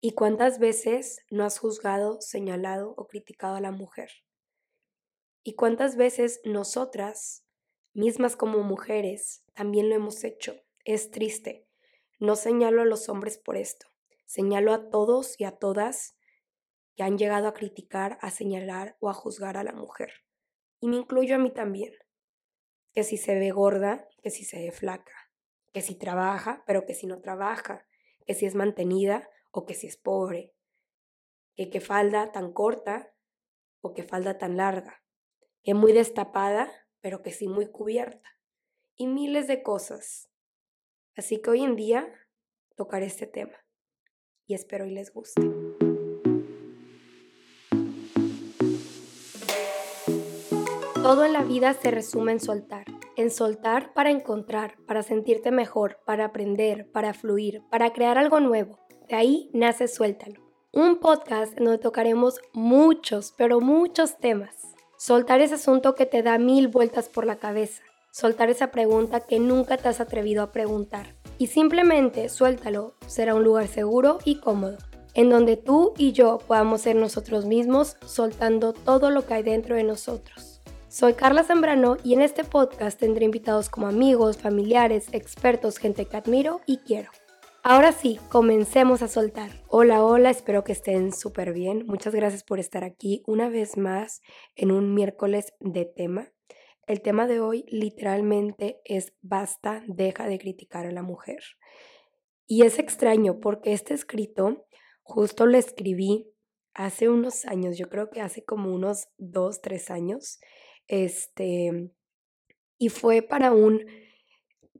¿Y cuántas veces no has juzgado, señalado o criticado a la mujer? ¿Y cuántas veces nosotras, mismas como mujeres, también lo hemos hecho? Es triste. No señalo a los hombres por esto. Señalo a todos y a todas que han llegado a criticar, a señalar o a juzgar a la mujer. Y me incluyo a mí también. Que si se ve gorda, que si se ve flaca, que si trabaja, pero que si no trabaja, que si es mantenida o que si es pobre, que qué falda tan corta o que falda tan larga, que muy destapada, pero que sí muy cubierta, y miles de cosas. Así que hoy en día tocaré este tema y espero y les guste. Todo en la vida se resume en soltar. En soltar para encontrar, para sentirte mejor, para aprender, para fluir, para crear algo nuevo. De ahí nace Suéltalo. Un podcast en donde tocaremos muchos, pero muchos temas. Soltar ese asunto que te da mil vueltas por la cabeza. Soltar esa pregunta que nunca te has atrevido a preguntar. Y simplemente suéltalo. Será un lugar seguro y cómodo en donde tú y yo podamos ser nosotros mismos soltando todo lo que hay dentro de nosotros. Soy Carla Zambrano y en este podcast tendré invitados como amigos, familiares, expertos, gente que admiro y quiero. Ahora sí, comencemos a soltar. Hola, hola, espero que estén súper bien. Muchas gracias por estar aquí una vez más en un miércoles de tema. El tema de hoy literalmente es basta, deja de criticar a la mujer. Y es extraño porque este escrito justo lo escribí hace unos años, yo creo que hace como unos dos, tres años. Este, y fue para un,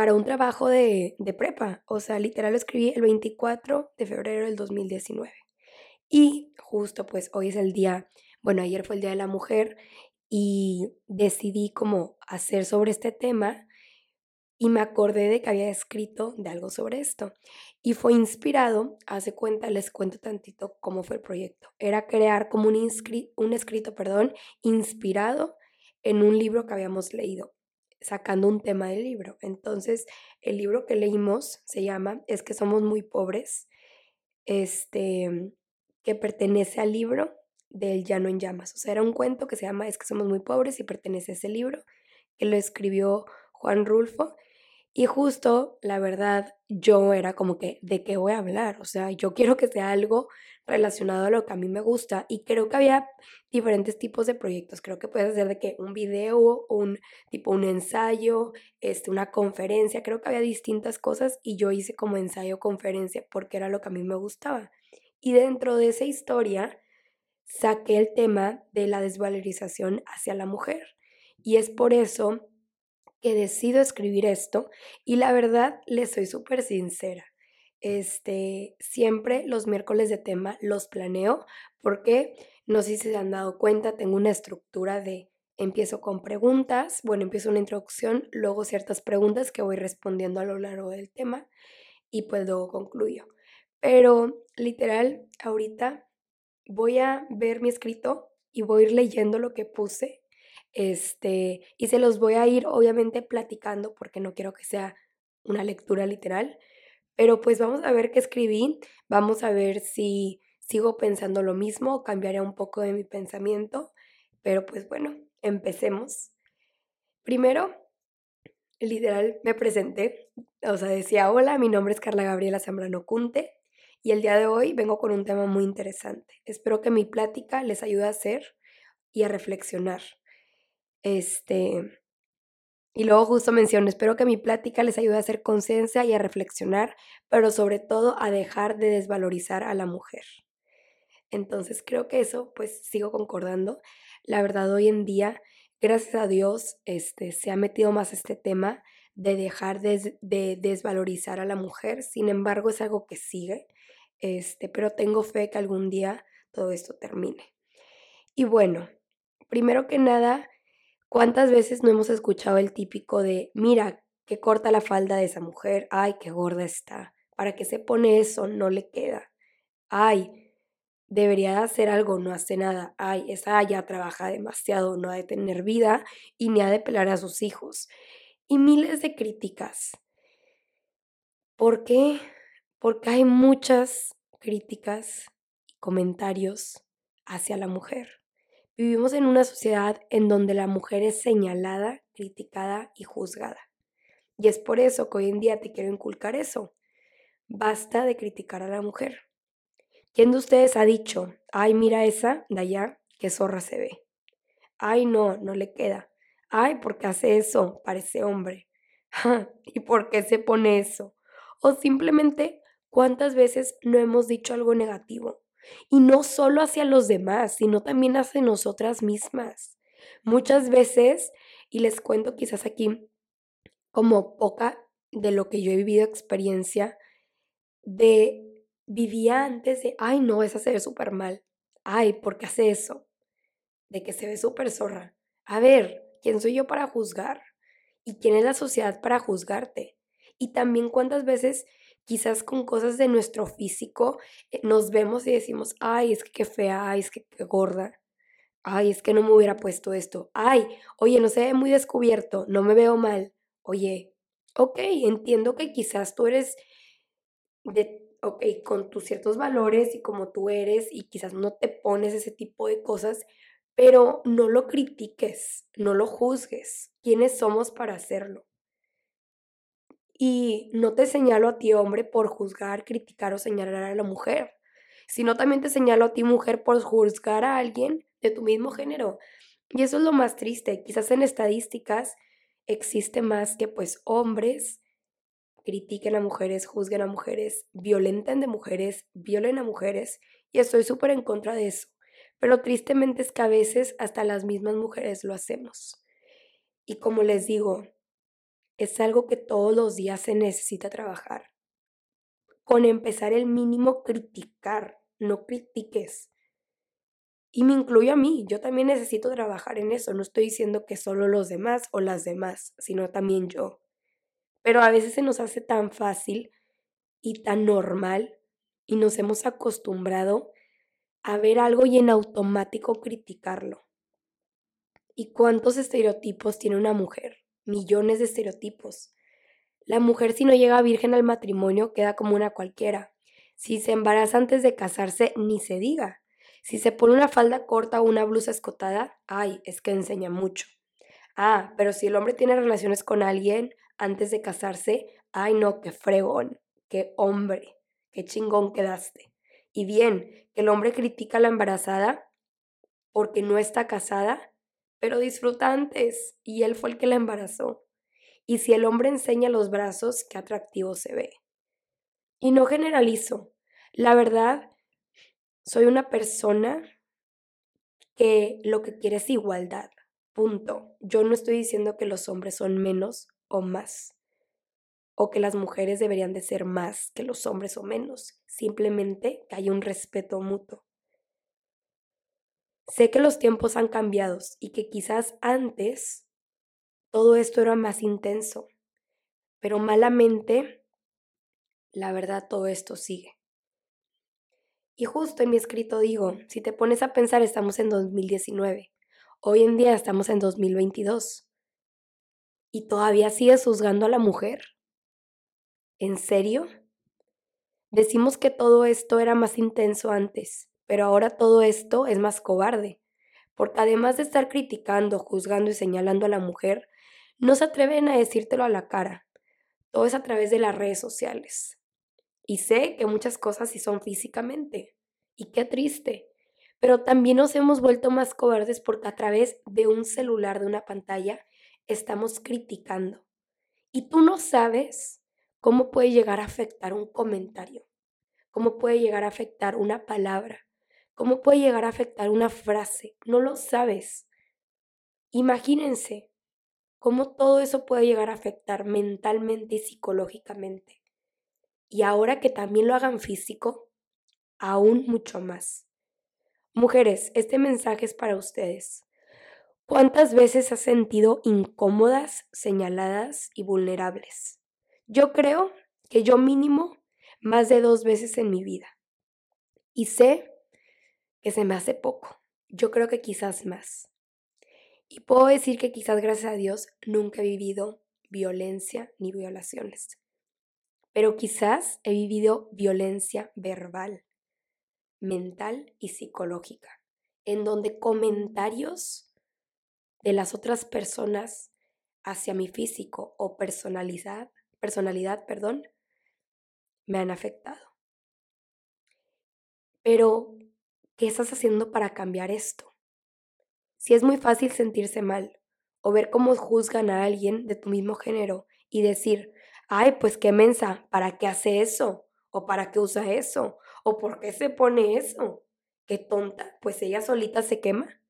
para un trabajo de, prepa, o sea, literal lo escribí el 24 de febrero del 2019. Y justo pues hoy es el día, bueno, ayer fue el Día de la Mujer y decidí como hacer sobre este tema y me acordé de que había escrito de algo sobre esto. Y fue inspirado, hace cuenta, les cuento tantito cómo fue el proyecto. Era crear como un, un escrito, perdón, inspirado en un libro que habíamos leído, sacando un tema del libro. Entonces, el libro que leímos se llama Es que somos muy pobres, este, que pertenece al libro del Llano en Llamas. O sea, era un cuento que se llama Es que somos muy pobres y pertenece a ese libro, que lo escribió Juan Rulfo y justo, la verdad, yo era como que, ¿de qué voy a hablar? O sea, yo quiero que sea algo relacionado a lo que a mí me gusta y creo que había diferentes tipos de proyectos. Creo que puede ser de que un video, un tipo un ensayo, este, una conferencia, creo que había distintas cosas y yo hice como ensayo conferencia porque era lo que a mí me gustaba. Y dentro de esa historia saqué el tema de la desvalorización hacia la mujer. Y es por eso que decido escribir esto y la verdad les soy súper sincera. Este, siempre los miércoles de tema los planeo porque no sé si se han dado cuenta, tengo una estructura de empiezo con preguntas, bueno, empiezo una introducción, luego ciertas preguntas que voy respondiendo a lo largo del tema y pues luego concluyo. Pero literal, ahorita voy a ver mi escrito y voy a ir leyendo lo que puse este, y se los voy a ir obviamente platicando porque no quiero que sea una lectura literal, pero pues vamos a ver qué escribí, vamos a ver si sigo pensando lo mismo cambiaré un poco de mi pensamiento, pero pues bueno, empecemos. Primero, literal, me presenté, o sea, decía, hola, mi nombre es Carla Gabriela Zambrano Cunte y el día de hoy vengo con un tema muy interesante. Espero que mi plática les ayude a hacer y a reflexionar. Este, y luego justo menciono, espero que mi plática les ayude a hacer conciencia y a reflexionar, pero sobre todo a dejar de desvalorizar a la mujer. Entonces creo que eso, pues sigo concordando. La verdad, hoy en día, gracias a Dios, este, se ha metido más este tema de dejar de, de desvalorizar a la mujer. Sin embargo, es algo que sigue, este, pero tengo fe que algún día todo esto termine. Y bueno, primero que nada, ¿Cuántas veces no hemos escuchado el típico de, mira, qué corta la falda de esa mujer, ay, qué gorda está, ¿para qué se pone eso? No le queda. Ay, debería hacer algo, no hace nada. Ay, esa ya trabaja demasiado, no ha de tener vida y ni ha de pelar a sus hijos. Y miles de críticas. ¿Por qué? Porque hay muchas críticas y comentarios hacia la mujer. Vivimos en una sociedad en donde la mujer es señalada, criticada y juzgada. Y es por eso que hoy en día te quiero inculcar eso. Basta de criticar a la mujer. ¿Quién de ustedes ha dicho, ay, mira esa de allá, qué zorra se ve? Ay, no, no le queda. Ay, ¿por qué hace eso? Parece hombre. ¿Y por qué se pone eso? O simplemente, ¿cuántas veces no hemos dicho algo negativo? Y no solo hacia los demás, sino también hacia nosotras mismas. Muchas veces, y les cuento quizás aquí como poca de lo que yo he vivido experiencia, de vivía antes de, ay no, esa se ve súper mal. Ay, ¿por qué hace eso? De que se ve súper zorra. A ver, ¿quién soy yo para juzgar? ¿Y quién es la sociedad para juzgarte? Y también cuántas veces quizás con cosas de nuestro físico eh, nos vemos y decimos, ay, es que qué fea, ay, es que qué gorda, ay, es que no me hubiera puesto esto, ay, oye, no se ve muy descubierto, no me veo mal, oye, ok, entiendo que quizás tú eres de, ok, con tus ciertos valores y como tú eres y quizás no te pones ese tipo de cosas, pero no lo critiques, no lo juzgues. ¿Quiénes somos para hacerlo? Y no te señalo a ti, hombre, por juzgar, criticar o señalar a la mujer, sino también te señalo a ti, mujer, por juzgar a alguien de tu mismo género. Y eso es lo más triste. Quizás en estadísticas existe más que pues hombres critiquen a mujeres, juzguen a mujeres, violenten de mujeres, violen a mujeres. Y estoy súper en contra de eso. Pero tristemente es que a veces hasta las mismas mujeres lo hacemos. Y como les digo, es algo que todos los días se necesita trabajar. Con empezar el mínimo criticar, no critiques. Y me incluyo a mí, yo también necesito trabajar en eso. No estoy diciendo que solo los demás o las demás, sino también yo. Pero a veces se nos hace tan fácil y tan normal y nos hemos acostumbrado a ver algo y en automático criticarlo. ¿Y cuántos estereotipos tiene una mujer? Millones de estereotipos. La mujer si no llega virgen al matrimonio queda como una cualquiera. Si se embaraza antes de casarse, ni se diga. Si se pone una falda corta o una blusa escotada, ay, es que enseña mucho. Ah, pero si el hombre tiene relaciones con alguien antes de casarse, ay no, qué fregón, qué hombre, qué chingón quedaste. Y bien, que el hombre critica a la embarazada porque no está casada, pero disfruta antes y él fue el que la embarazó. Y si el hombre enseña los brazos, qué atractivo se ve. Y no generalizo. La verdad, soy una persona que lo que quiere es igualdad. Punto. Yo no estoy diciendo que los hombres son menos o más. O que las mujeres deberían de ser más que los hombres o menos. Simplemente que haya un respeto mutuo. Sé que los tiempos han cambiado y que quizás antes todo esto era más intenso, pero malamente, la verdad, todo esto sigue. Y justo en mi escrito digo, si te pones a pensar, estamos en 2019, hoy en día estamos en 2022, y todavía sigues juzgando a la mujer. ¿En serio? Decimos que todo esto era más intenso antes, pero ahora todo esto es más cobarde, porque además de estar criticando, juzgando y señalando a la mujer, no se atreven a decírtelo a la cara. Todo es a través de las redes sociales. Y sé que muchas cosas sí son físicamente. Y qué triste. Pero también nos hemos vuelto más cobardes porque a través de un celular, de una pantalla, estamos criticando. Y tú no sabes cómo puede llegar a afectar un comentario, cómo puede llegar a afectar una palabra, ¿Cómo puede llegar a afectar una frase? No lo sabes. Imagínense cómo todo eso puede llegar a afectar mentalmente y psicológicamente. Y ahora que también lo hagan físico, aún mucho más. Mujeres, este mensaje es para ustedes. ¿Cuántas veces has sentido incómodas, señaladas y vulnerables? Yo creo que yo mínimo más de dos veces en mi vida. Y sé que se me hace poco. Yo creo que quizás más. Y puedo decir que quizás gracias a Dios nunca he vivido violencia ni violaciones. Pero quizás he vivido violencia verbal, mental y psicológica, en donde comentarios de las otras personas hacia mi físico o personalidad, personalidad, perdón, me han afectado. Pero, ¿qué estás haciendo para cambiar esto? Si es muy fácil sentirse mal o ver cómo juzgan a alguien de tu mismo género y decir, ay, pues qué mensa, ¿para qué hace eso? ¿O para qué usa eso? ¿O por qué se pone eso? Qué tonta, pues ella solita se quema.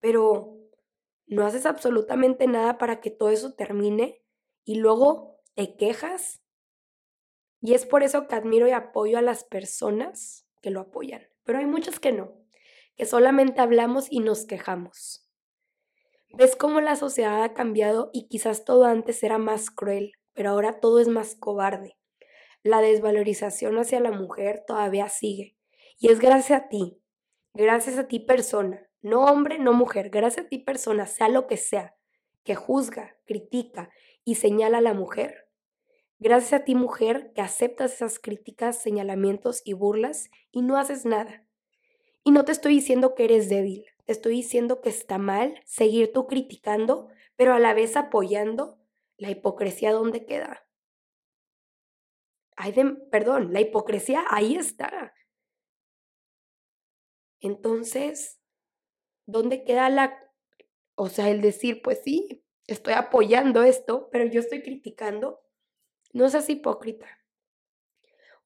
Pero no haces absolutamente nada para que todo eso termine y luego te quejas. Y es por eso que admiro y apoyo a las personas que lo apoyan. Pero hay muchas que no, que solamente hablamos y nos quejamos. ¿Ves cómo la sociedad ha cambiado y quizás todo antes era más cruel, pero ahora todo es más cobarde? La desvalorización hacia la mujer todavía sigue. Y es gracias a ti, gracias a ti persona, no hombre, no mujer, gracias a ti persona, sea lo que sea, que juzga, critica y señala a la mujer. Gracias a ti mujer que aceptas esas críticas, señalamientos y burlas y no haces nada. Y no te estoy diciendo que eres débil, te estoy diciendo que está mal seguir tú criticando, pero a la vez apoyando la hipocresía donde queda. Ay, perdón, la hipocresía ahí está. Entonces, ¿dónde queda la, o sea, el decir, pues sí, estoy apoyando esto, pero yo estoy criticando? No seas hipócrita.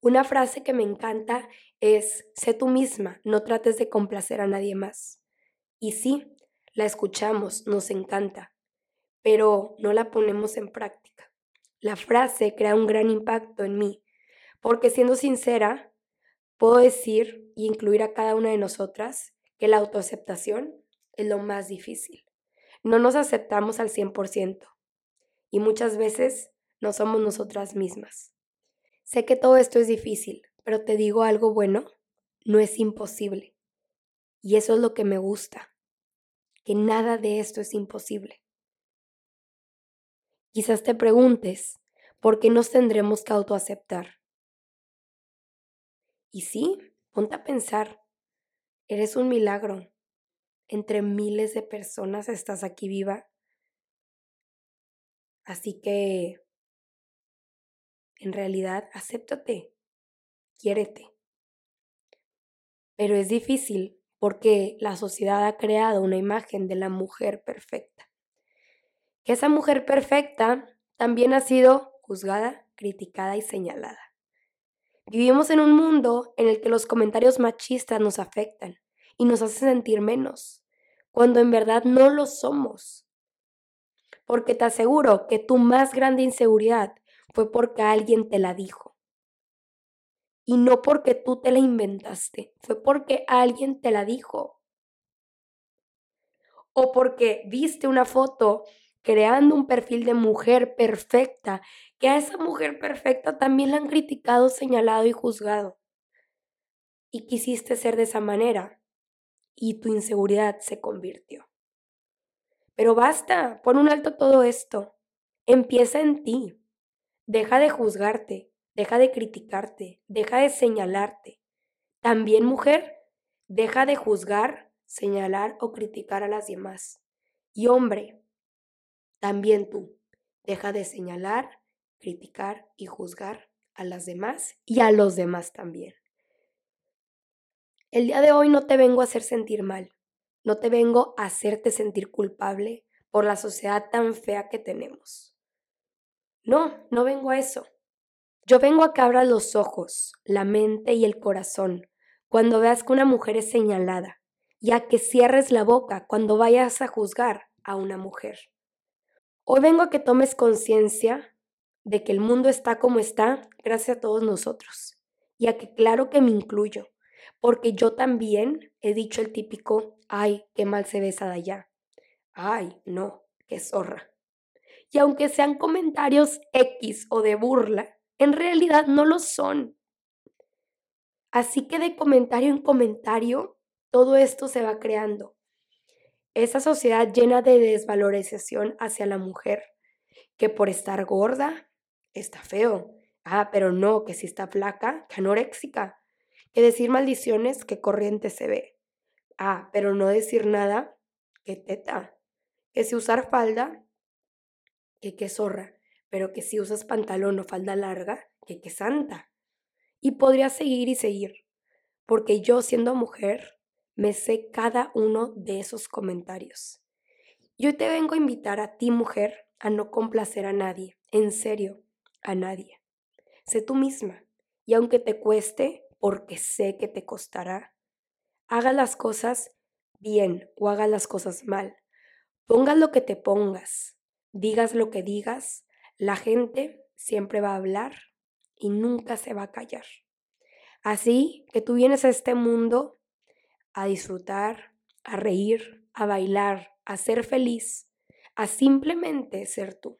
Una frase que me encanta es, sé tú misma, no trates de complacer a nadie más. Y sí, la escuchamos, nos encanta, pero no la ponemos en práctica. La frase crea un gran impacto en mí, porque siendo sincera, puedo decir y incluir a cada una de nosotras que la autoaceptación es lo más difícil. No nos aceptamos al 100% y muchas veces no somos nosotras mismas. Sé que todo esto es difícil, pero te digo algo bueno, no es imposible. Y eso es lo que me gusta, que nada de esto es imposible. Quizás te preguntes, ¿por qué nos tendremos que autoaceptar? Y sí, ponte a pensar, eres un milagro. Entre miles de personas estás aquí viva. Así que, en realidad, acéptate, quiérete. Pero es difícil porque la sociedad ha creado una imagen de la mujer perfecta. Que esa mujer perfecta también ha sido juzgada, criticada y señalada. Vivimos en un mundo en el que los comentarios machistas nos afectan y nos hacen sentir menos, cuando en verdad no lo somos. Porque te aseguro que tu más grande inseguridad fue porque alguien te la dijo. Y no porque tú te la inventaste, fue porque alguien te la dijo. O porque viste una foto creando un perfil de mujer perfecta, que a esa mujer perfecta también la han criticado, señalado y juzgado. Y quisiste ser de esa manera, y tu inseguridad se convirtió. Pero basta, pon un alto todo esto. Empieza en ti. Deja de juzgarte, deja de criticarte, deja de señalarte. También, mujer, deja de juzgar, señalar o criticar a las demás. Y hombre, también tú, deja de señalar, criticar y juzgar a las demás y a los demás también. El día de hoy no te vengo a hacer sentir mal, no te vengo a hacerte sentir culpable por la sociedad tan fea que tenemos. No, no vengo a eso. Yo vengo a que abras los ojos, la mente y el corazón cuando veas que una mujer es señalada y a que cierres la boca cuando vayas a juzgar a una mujer. Hoy vengo a que tomes conciencia de que el mundo está como está gracias a todos nosotros y a que claro que me incluyo, porque yo también he dicho el típico, ay, qué mal se ve esa de allá, ay, no, qué zorra. Y aunque sean comentarios X o de burla, en realidad no lo son. Así que de comentario en comentario, todo esto se va creando esa sociedad llena de desvalorización hacia la mujer, que por estar gorda está feo. Ah, pero no, que si está flaca, que anoréxica, que decir maldiciones, que corriente se ve. Ah, pero no decir nada, que teta. Que si usar falda, que qué zorra. Pero que si usas pantalón o falda larga, que qué santa. Y podría seguir y seguir, porque yo siendo mujer me sé cada uno de esos comentarios. Yo te vengo a invitar a ti, mujer, a no complacer a nadie, en serio, a nadie. Sé tú misma, y aunque te cueste, porque sé que te costará, haga las cosas bien o haga las cosas mal. Pongas lo que te pongas, digas lo que digas, la gente siempre va a hablar y nunca se va a callar. Así que tú vienes a este mundo a disfrutar, a reír, a bailar, a ser feliz, a simplemente ser tú.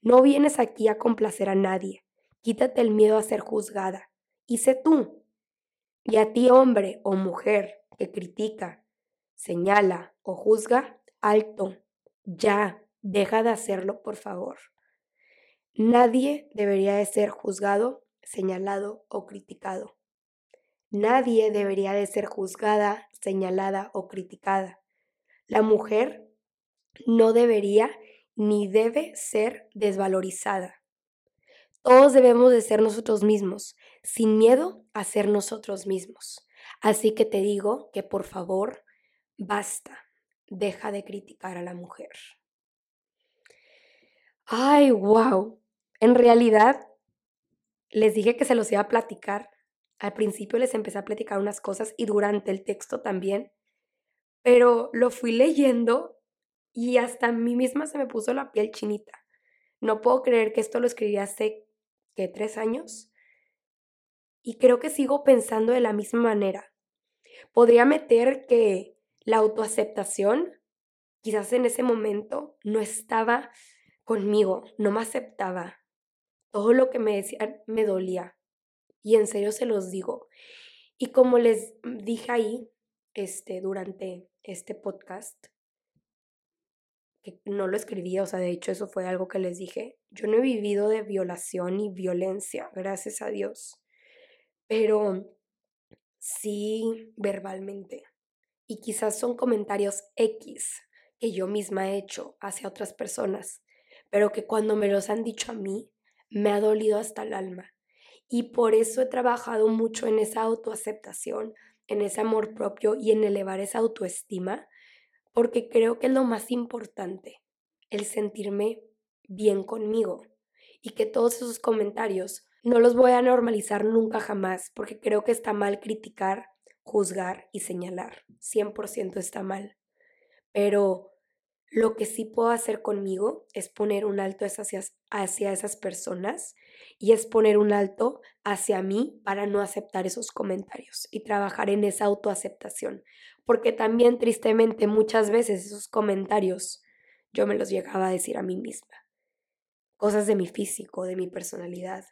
No vienes aquí a complacer a nadie. Quítate el miedo a ser juzgada y sé tú. Y a ti, hombre o mujer que critica, señala o juzga, alto, ya, deja de hacerlo, por favor. Nadie debería de ser juzgado, señalado o criticado. Nadie debería de ser juzgada, señalada o criticada. La mujer no debería ni debe ser desvalorizada. Todos debemos de ser nosotros mismos, sin miedo a ser nosotros mismos. Así que te digo que por favor, basta, deja de criticar a la mujer. Ay, wow. En realidad, les dije que se los iba a platicar al principio les empecé a platicar unas cosas y durante el texto también, pero lo fui leyendo y hasta a mí misma se me puso la piel chinita. No puedo creer que esto lo escribí hace. ¿Tres años? Y creo que sigo pensando de la misma manera. Podría meter que la autoaceptación, quizás en ese momento, no estaba conmigo, no me aceptaba. Todo lo que me decían me dolía. Y en serio se los digo. Y como les dije ahí, este, durante este podcast, que no lo escribí, o sea, de hecho eso fue algo que les dije, yo no he vivido de violación y violencia, gracias a Dios, pero sí verbalmente. Y quizás son comentarios X que yo misma he hecho hacia otras personas, pero que cuando me los han dicho a mí, me ha dolido hasta el alma. Y por eso he trabajado mucho en esa autoaceptación, en ese amor propio y en elevar esa autoestima, porque creo que es lo más importante, el sentirme bien conmigo y que todos esos comentarios no los voy a normalizar nunca jamás, porque creo que está mal criticar, juzgar y señalar. 100% está mal. Pero lo que sí puedo hacer conmigo es poner un alto hacia, hacia esas personas y es poner un alto hacia mí para no aceptar esos comentarios y trabajar en esa autoaceptación. Porque también tristemente muchas veces esos comentarios yo me los llegaba a decir a mí misma. Cosas de mi físico, de mi personalidad.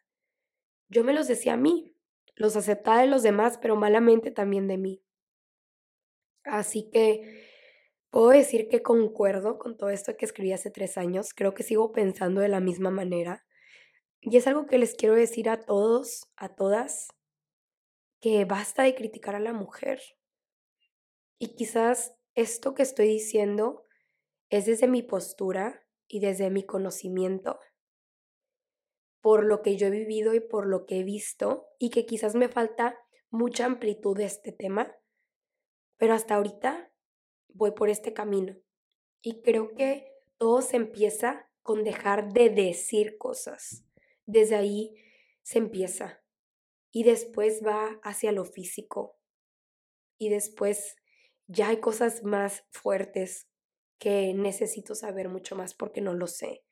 Yo me los decía a mí, los aceptaba de los demás, pero malamente también de mí. Así que Puedo decir que concuerdo con todo esto que escribí hace tres años, creo que sigo pensando de la misma manera. Y es algo que les quiero decir a todos, a todas, que basta de criticar a la mujer. Y quizás esto que estoy diciendo es desde mi postura y desde mi conocimiento, por lo que yo he vivido y por lo que he visto, y que quizás me falta mucha amplitud de este tema, pero hasta ahorita voy por este camino. Y creo que todo se empieza con dejar de decir cosas. Desde ahí se empieza. Y después va hacia lo físico. Y después ya hay cosas más fuertes que necesito saber mucho más porque no lo sé.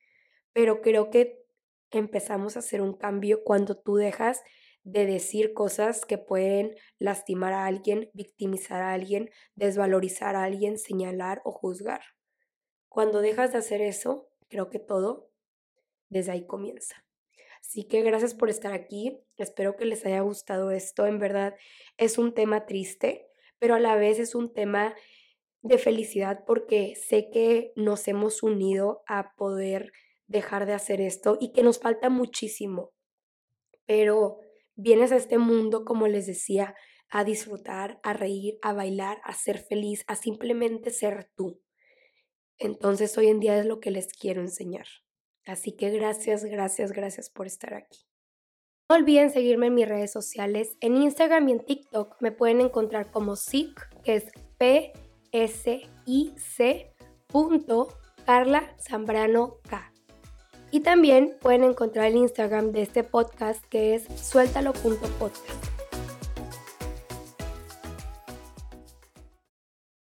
Pero creo que empezamos a hacer un cambio cuando tú dejas de decir cosas que pueden lastimar a alguien, victimizar a alguien, desvalorizar a alguien, señalar o juzgar. Cuando dejas de hacer eso, creo que todo desde ahí comienza. Así que gracias por estar aquí. Espero que les haya gustado esto. En verdad es un tema triste, pero a la vez es un tema de felicidad porque sé que nos hemos unido a poder dejar de hacer esto y que nos falta muchísimo. Pero vienes a este mundo, como les decía, a disfrutar, a reír, a bailar, a ser feliz, a simplemente ser tú. Entonces hoy en día es lo que les quiero enseñar. Así que gracias, gracias, gracias por estar aquí. No olviden seguirme en mis redes sociales. En Instagram y en TikTok me pueden encontrar como SIC, que es P-S-I-C. Carla Zambrano K. Y también pueden encontrar el Instagram de este podcast que es suéltalo.podcast.